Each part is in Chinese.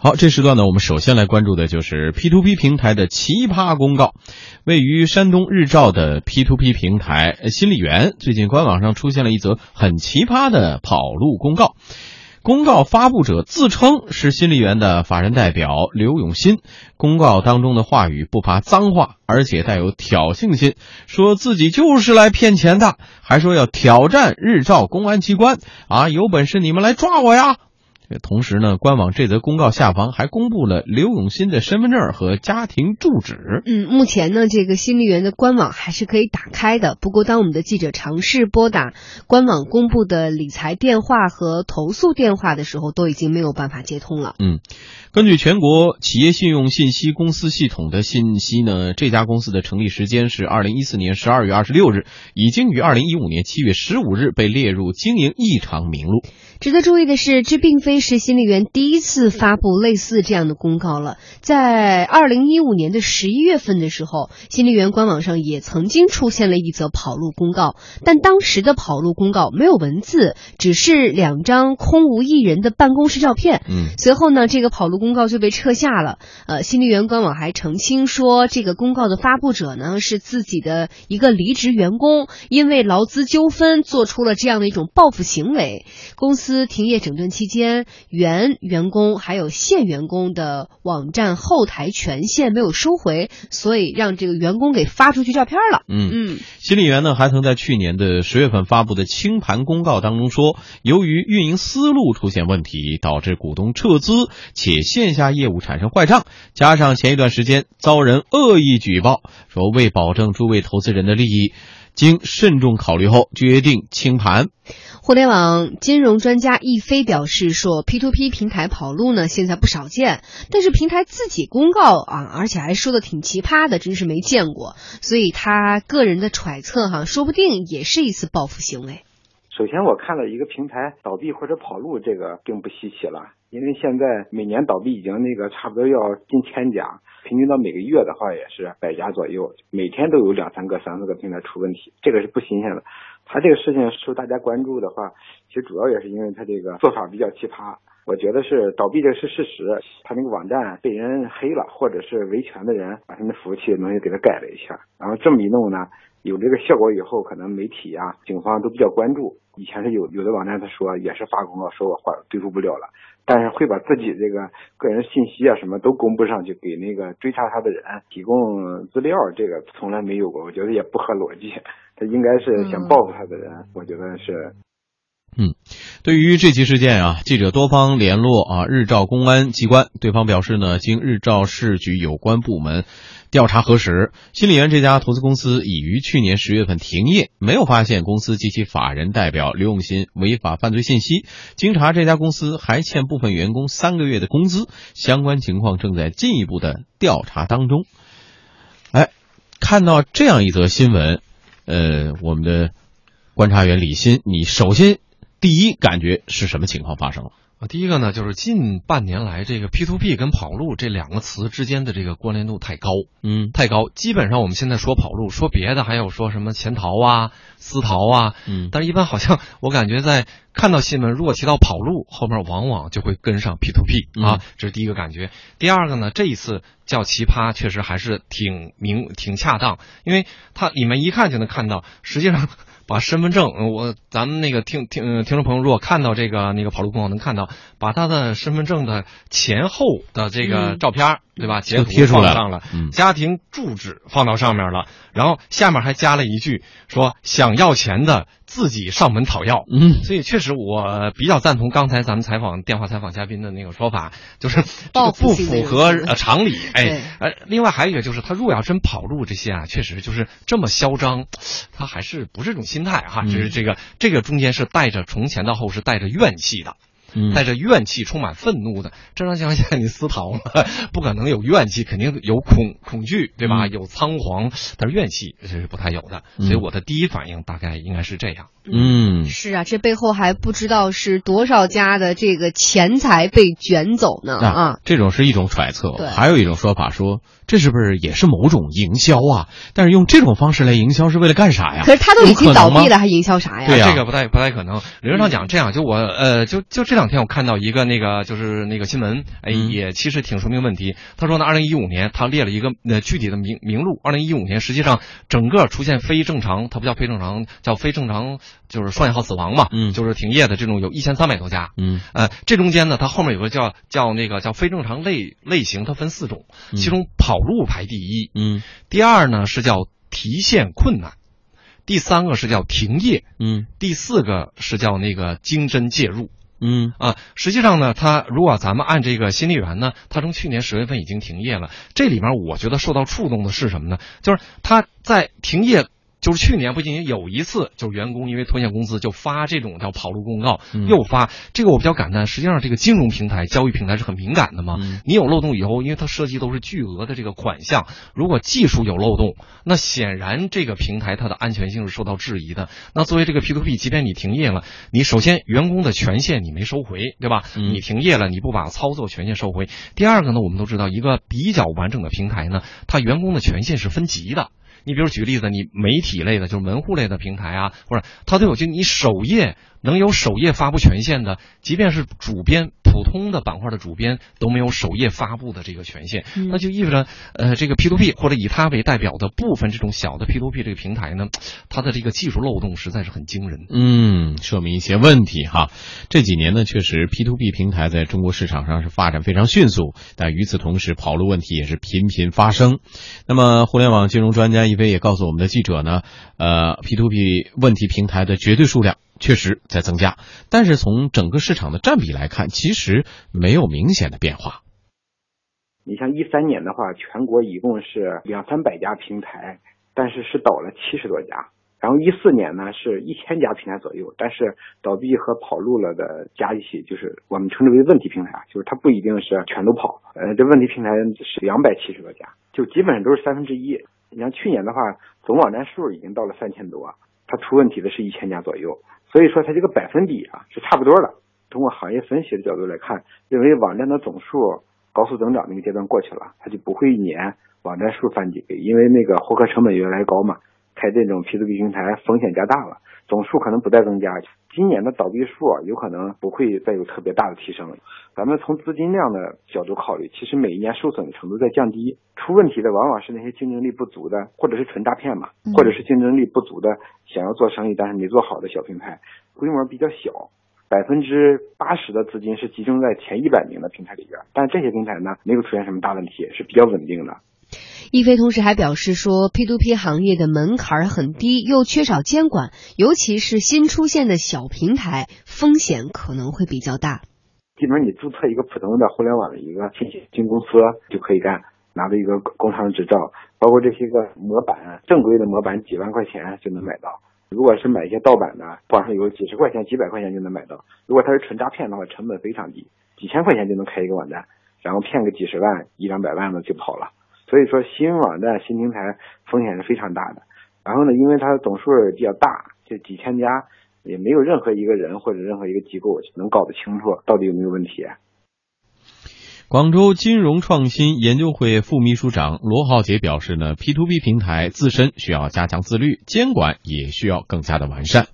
好，这时段呢，我们首先来关注的就是 P to P 平台的奇葩公告。位于山东日照的 P to P 平台新力源，最近官网上出现了一则很奇葩的跑路公告。公告发布者自称是新力源的法人代表刘永新，公告当中的话语不乏脏话，而且带有挑衅性，说自己就是来骗钱的，还说要挑战日照公安机关啊，有本事你们来抓我呀！同时呢，官网这则公告下方还公布了刘永新的身份证和家庭住址。嗯，目前呢，这个新丽园的官网还是可以打开的。不过，当我们的记者尝试拨打官网公布的理财电话和投诉电话的时候，都已经没有办法接通了。嗯，根据全国企业信用信息公司系统的信息呢，这家公司的成立时间是二零一四年十二月二十六日，已经于二零一五年七月十五日被列入经营异常名录。值得注意的是，这并非是新力源第一次发布类似这样的公告了。在二零一五年的十一月份的时候，新力源官网上也曾经出现了一则跑路公告，但当时的跑路公告没有文字，只是两张空无一人的办公室照片。嗯，随后呢，这个跑路公告就被撤下了。呃，新力源官网还澄清说，这个公告的发布者呢是自己的一个离职员工，因为劳资纠纷做出了这样的一种报复行为，公司。司停业整顿期间，原员工还有现员工的网站后台权限没有收回，所以让这个员工给发出去照片了。嗯嗯，新力源呢还曾在去年的十月份发布的清盘公告当中说，由于运营思路出现问题，导致股东撤资，且线下业务产生坏账，加上前一段时间遭人恶意举报，说为保证诸位投资人的利益，经慎重考虑后决定清盘。互联网金融专家易飞表示说，P2P 平台跑路呢，现在不少见，但是平台自己公告啊，而且还说的挺奇葩的，真是没见过。所以他个人的揣测哈，说不定也是一次报复行为。首先，我看了一个平台倒闭或者跑路，这个并不稀奇了，因为现在每年倒闭已经那个差不多要近千家，平均到每个月的话也是百家左右，每天都有两三个、三四个平台出问题，这个是不新鲜的。他这个事情受大家关注的话，其实主要也是因为他这个做法比较奇葩。我觉得是倒闭这是事实，他那个网站被人黑了，或者是维权的人把他的服务器东西给他改了一下，然后这么一弄呢，有这个效果以后，可能媒体啊、警方都比较关注。以前是有有的网站他说也是发公告说我换对付不了了，但是会把自己这个个人信息啊什么都公布上去给那个追查他的人提供资料，这个从来没有过，我觉得也不合逻辑。他应该是想报复他的人，我觉得是。嗯，对于这起事件啊，记者多方联络啊，日照公安机关，对方表示呢，经日照市局有关部门调查核实，新丽园这家投资公司已于去年十月份停业，没有发现公司及其法人代表刘永新违法犯罪信息。经查，这家公司还欠部分员工三个月的工资，相关情况正在进一步的调查当中。哎，看到这样一则新闻。呃，我们的观察员李欣，你首先第一感觉是什么情况发生了？啊，第一个呢，就是近半年来，这个 P to P 跟跑路这两个词之间的这个关联度太高，嗯，太高。基本上我们现在说跑路，说别的还有说什么潜逃啊、私逃啊，嗯，但是一般好像我感觉在看到新闻，如果提到跑路，后面往往就会跟上 P to P 啊，这是第一个感觉。第二个呢，这一次叫奇葩，确实还是挺明、挺恰当，因为它里面一看就能看到，实际上。把身份证，我咱们那个听听听众朋友，如果看到这个那个跑路公告，能看到把他的身份证的前后的这个照片，对吧？截图贴出来上了，家庭住址放到上面了，然后下面还加了一句说想要钱的。自己上门讨要，嗯，所以确实我比较赞同刚才咱们采访电话采访嘉宾的那个说法，就是这个不符合呃常理，哎，呃，另外还有一个就是他如果要真跑路这些啊，确实就是这么嚣张，他还是不是这种心态哈，就是这个这个中间是带着从前到后是带着怨气的。带着怨气、充满愤怒的，正常情况下你私逃了，不可能有怨气，肯定有恐恐惧，对吧？有仓皇，但是怨气这是不太有的。所以我的第一反应大概应该是这样。嗯，是啊，这背后还不知道是多少家的这个钱财被卷走呢啊！这种是一种揣测，对，还有一种说法说，这是不是也是某种营销啊？但是用这种方式来营销是为了干啥呀？可是他都已经倒闭了，还营销啥呀？对呀，这个不太不太可能。理论上讲，这样就我呃，就就这。两天我看到一个那个就是那个新闻，哎，也其实挺说明问题。他说呢，二零一五年他列了一个呃具体的名名录，二零一五年实际上整个出现非正常，它不叫非正常，叫非正常，就是双引号死亡嘛，嗯，就是停业的这种有一千三百多家，嗯，呃，这中间呢，它后面有个叫叫那个叫非正常类类型，它分四种，其中跑路排第一，嗯，第二呢是叫提现困难。第三个是叫停业，嗯，第四个是叫那个经侦介入，嗯啊，实际上呢，它如果咱们按这个新力源呢，它从去年十月份已经停业了。这里面我觉得受到触动的是什么呢？就是它在停业。就是去年不仅仅有一次，就是员工因为拖欠工资就发这种叫跑路公告，又发这个我比较感叹。实际上，这个金融平台、交易平台是很敏感的嘛。你有漏洞以后，因为它涉及都是巨额的这个款项，如果技术有漏洞，那显然这个平台它的安全性是受到质疑的。那作为这个 P to P，即便你停业了，你首先员工的权限你没收回，对吧？你停业了，你不把操作权限收回。第二个呢，我们都知道一个比较完整的平台呢，它员工的权限是分级的。你比如举个例子，你媒体类的，就是门户类的平台啊，或者它都有就你首页。能有首页发布权限的，即便是主编，普通的板块的主编都没有首页发布的这个权限，那就意味着，呃，这个 P to P 或者以它为代表的部分这种小的 P to P 这个平台呢，它的这个技术漏洞实在是很惊人。嗯，说明一些问题哈。这几年呢，确实 P to P 平台在中国市场上是发展非常迅速，但与此同时，跑路问题也是频频发生。那么，互联网金融专家一飞也告诉我们的记者呢，呃，P to P 问题平台的绝对数量。确实在增加，但是从整个市场的占比来看，其实没有明显的变化。你像一三年的话，全国一共是两三百家平台，但是是倒了七十多家。然后一四年呢，是一千家平台左右，但是倒闭和跑路了的加一起，就是我们称之为问题平台啊，就是它不一定是全都跑。呃，这问题平台是两百七十多家，就基本上都是三分之一。你像去年的话，总网站数已经到了三千多，它出问题的是一千家左右。所以说它这个百分比啊是差不多的。通过行业分析的角度来看，认为网站的总数高速增长那个阶段过去了，它就不会一年网站数翻几倍，因为那个获客成本越来越高嘛。开这种 P to P 平台风险加大了，总数可能不再增加。今年的倒闭数有可能不会再有特别大的提升。咱们从资金量的角度考虑，其实每一年受损的程度在降低。出问题的往往是那些竞争力不足的，或者是纯诈骗嘛，或者是竞争力不足的想要做生意但是没做好的小平台，规模比较小。百分之八十的资金是集中在前一百名的平台里边，但这些平台呢没有出现什么大问题，是比较稳定的。易飞同时还表示说，P2P 行业的门槛很低，又缺少监管，尤其是新出现的小平台，风险可能会比较大。基本上你注册一个普通的互联网的一个信息进公司就可以干，拿着一个工商执照，包括这些个模板，正规的模板几万块钱就能买到。如果是买一些盗版的，网上有几十块钱、几百块钱就能买到。如果它是纯诈骗的话，成本非常低，几千块钱就能开一个网站，然后骗个几十万、一两百万的就跑了。所以说，新网站、新平台风险是非常大的。然后呢，因为它的总数比较大，就几千家，也没有任何一个人或者任何一个机构能搞得清楚到底有没有问题。广州金融创新研究会副秘书长罗浩杰表示呢，P to P 平台自身需要加强自律，监管也需要更加的完善。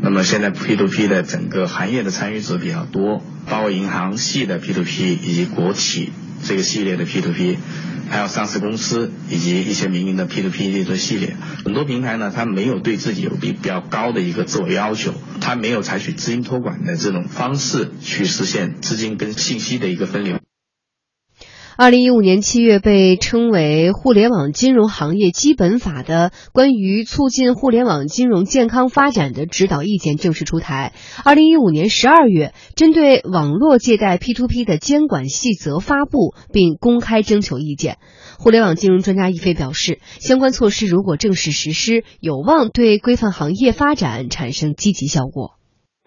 那么现在 P to P 的整个行业的参与者比较多，包括银行系的 P to P 以及国企这个系列的 P2P，还有上市公司以及一些民营的 P2P 这系列。很多平台呢，它没有对自己有比比较高的一个自我要求，它没有采取资金托管的这种方式去实现资金跟信息的一个分流。二零一五年七月，被称为《互联网金融行业基本法》的关于促进互联网金融健康发展的指导意见正式出台。二零一五年十二月，针对网络借贷 P2P 的监管细则发布并公开征求意见。互联网金融专家易飞表示，相关措施如果正式实施，有望对规范行业发展产生积极效果。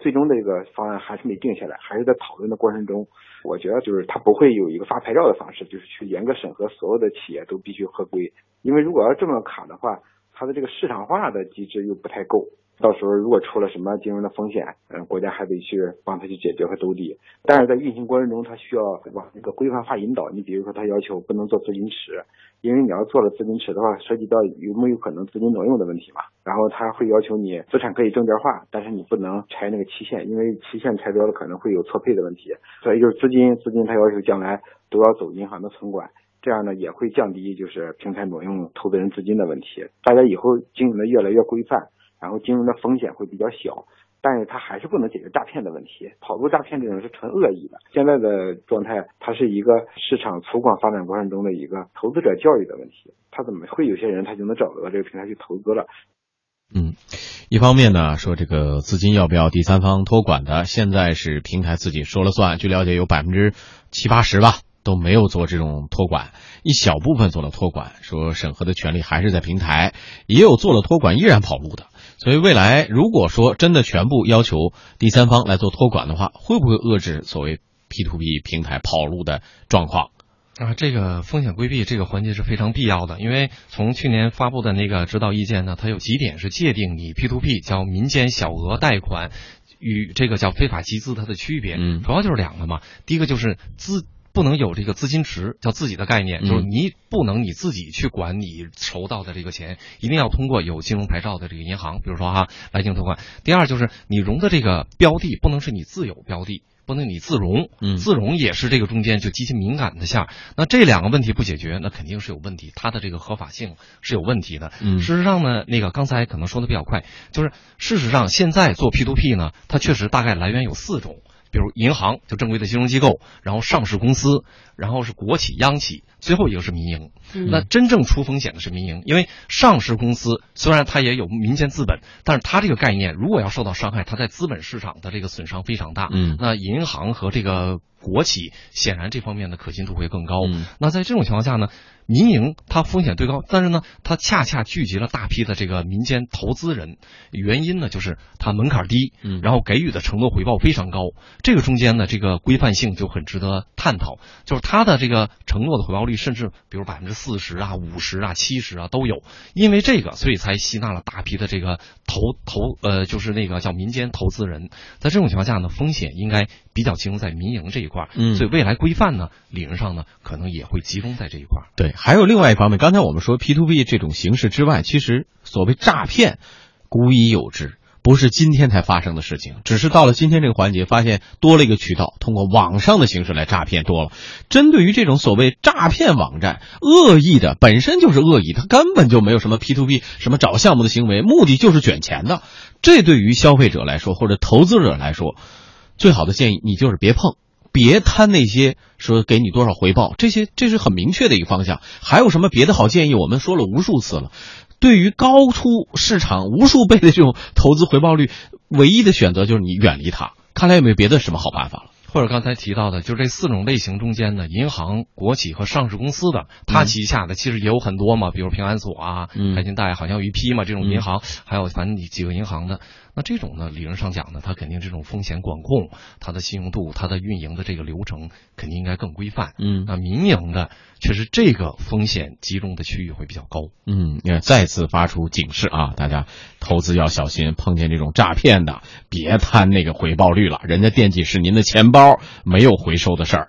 最终的这个方案还是没定下来，还是在讨论的过程中。我觉得就是它不会有一个发牌照的方式，就是去严格审核所有的企业都必须合规。因为如果要这么卡的话，它的这个市场化的机制又不太够。到时候如果出了什么金融的风险，嗯，国家还得去帮他去解决和兜底。但是在运行过程中，他需要往那个规范化引导。你比如说，他要求不能做资金池，因为你要做了资金池的话，涉及到有没有可能资金挪用的问题嘛。然后他会要求你资产可以证券化，但是你不能拆那个期限，因为期限拆掉了可能会有错配的问题。所以就是资金，资金他要求将来都要走银行的存管。这样呢也会降低就是平台挪用投资人资金的问题，大家以后经营的越来越规范，然后金融的风险会比较小，但是它还是不能解决诈骗的问题，跑路诈骗这种是纯恶意的。现在的状态，它是一个市场粗犷发展过程中的一个投资者教育的问题，他怎么会有些人他就能找得到这个平台去投资了？嗯，一方面呢说这个资金要不要第三方托管的，现在是平台自己说了算，据了解有百分之七八十吧。都没有做这种托管，一小部分做了托管，说审核的权利还是在平台，也有做了托管依然跑路的。所以未来如果说真的全部要求第三方来做托管的话，会不会遏制所谓 P to P 平台跑路的状况？啊，这个风险规避这个环节是非常必要的，因为从去年发布的那个指导意见呢，它有几点是界定你 P to P 叫民间小额贷款与这个叫非法集资它的区别，嗯，主要就是两个嘛，第一个就是资。不能有这个资金池，叫自己的概念，就是你不能你自己去管你筹到的这个钱，一定要通过有金融牌照的这个银行，比如说哈来进行托管。第二就是你融的这个标的不能是你自有标的，不能你自融，自融也是这个中间就极其敏感的线。那这两个问题不解决，那肯定是有问题，它的这个合法性是有问题的。事实上呢，那个刚才可能说的比较快，就是事实上现在做 P to P 呢，它确实大概来源有四种。比如银行就正规的金融机构，然后上市公司，然后是国企、央企，最后一个是民营。那真正出风险的是民营，因为上市公司虽然它也有民间资本，但是它这个概念如果要受到伤害，它在资本市场的这个损伤非常大。嗯，那银行和这个国企显然这方面的可信度会更高。那在这种情况下呢？民营它风险最高，但是呢，它恰恰聚集了大批的这个民间投资人，原因呢就是它门槛低，嗯，然后给予的承诺回报非常高，这个中间呢这个规范性就很值得探讨，就是它的这个承诺的回报率甚至比如百分之四十啊、五十啊、七十啊都有，因为这个所以才吸纳了大批的这个投投呃就是那个叫民间投资人，在这种情况下呢，风险应该比较集中在民营这一块，嗯，所以未来规范呢理论上呢可能也会集中在这一块，对。还有另外一方面，刚才我们说 P to P 这种形式之外，其实所谓诈骗，古已有之，不是今天才发生的事情。只是到了今天这个环节，发现多了一个渠道，通过网上的形式来诈骗多了。针对于这种所谓诈骗网站，恶意的本身就是恶意，它根本就没有什么 P to P 什么找项目的行为，目的就是卷钱的。这对于消费者来说，或者投资者来说，最好的建议你就是别碰。别贪那些说给你多少回报，这些这是很明确的一个方向。还有什么别的好建议？我们说了无数次了。对于高出市场无数倍的这种投资回报率，唯一的选择就是你远离它。看来有没有别的什么好办法了？或者刚才提到的，就这四种类型中间呢，银行、国企和上市公司的，它旗下的其实也有很多嘛，比如平安所啊、开金贷，好像有一批嘛这种银行，还有反正你几个银行的。那这种呢，理论上讲呢，它肯定这种风险管控，它的信用度，它的运营的这个流程肯定应该更规范。嗯，那民营的确实这个风险集中的区域会比较高。嗯，也再次发出警示啊，大家投资要小心，碰见这种诈骗的，别贪那个回报率了，人家惦记是您的钱包，没有回收的事儿。